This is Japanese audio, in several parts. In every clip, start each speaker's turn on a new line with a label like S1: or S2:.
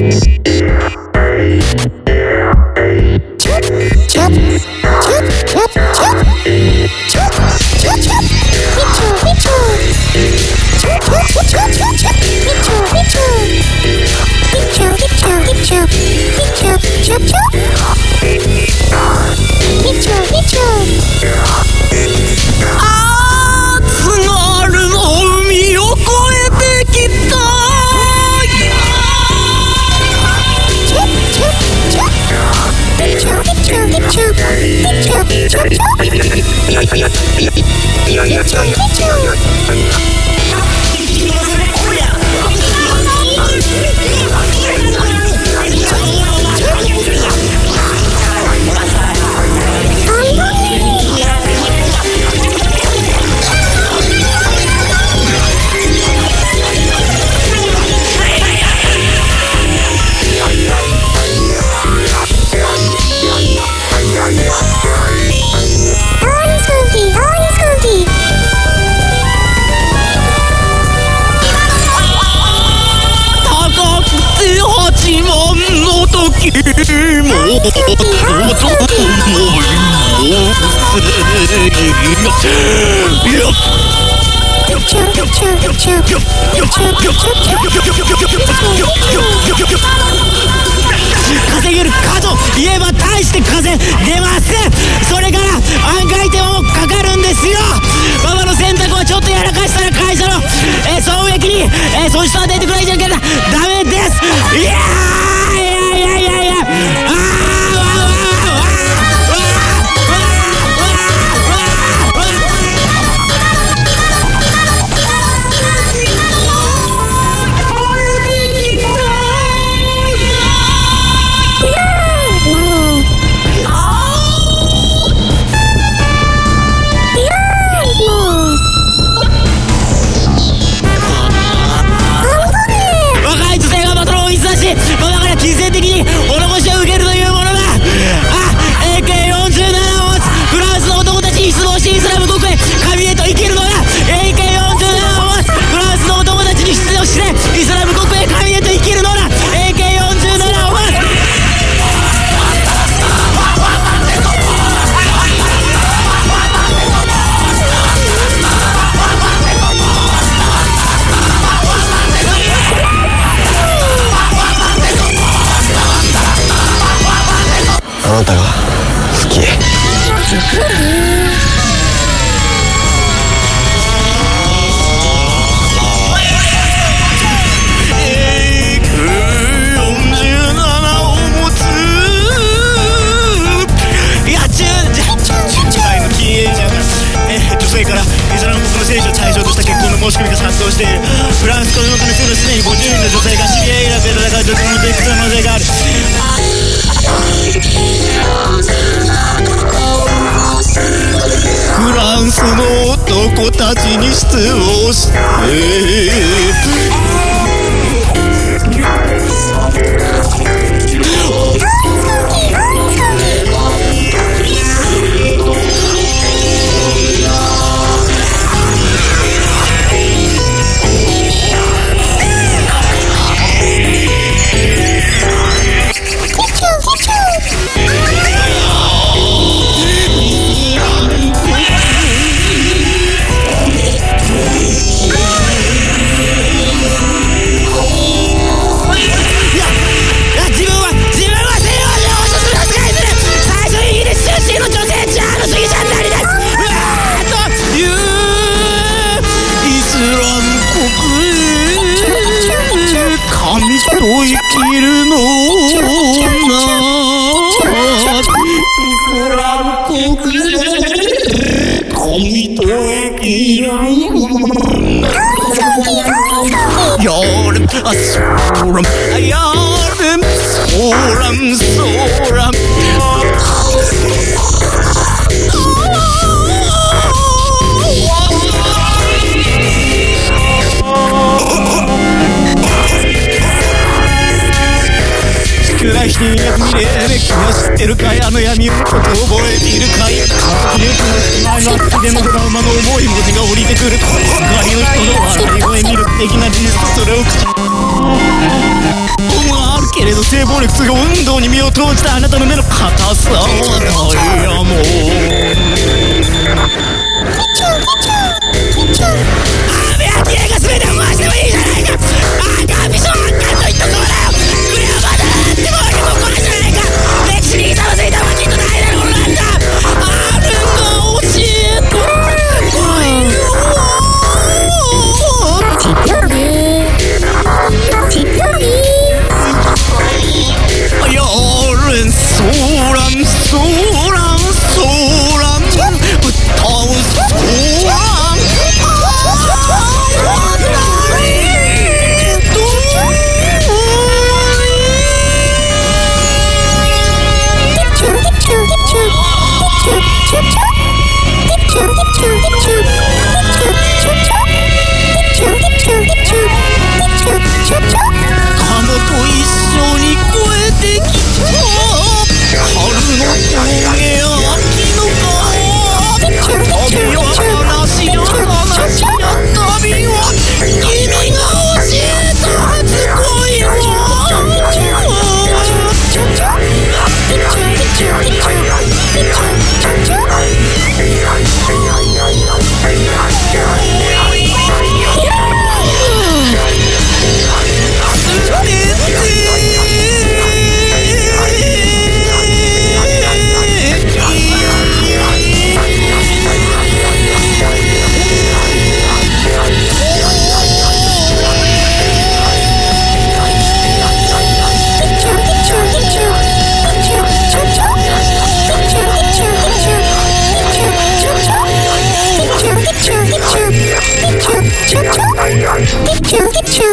S1: Thank Yeah. 稼げるかと言えば大して風出ませんそれから案外手間もかかるんですよママの洗濯はちょっとやらかしたら会社の、えー、損益に、えー、損失は出てくらいじゃなきゃダメ申し込みが殺到している。フランスこのためすぐすでに50人の女性がシリア・イラクで戦うとの絶な可能性がある。子たちに失望して Yardım sorum, yardım sorum, sorum. Крайний мир, я стиркая, но я мир, твой мир, как でのトラウマの重い文字が降りてくる。周りの人の笑い声見る的な事実それを口歩けけれど性暴力すぐ運動に身を投じたあなたの目の硬さはダイヤモンド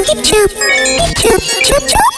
S2: Chup, chup, chup, chup.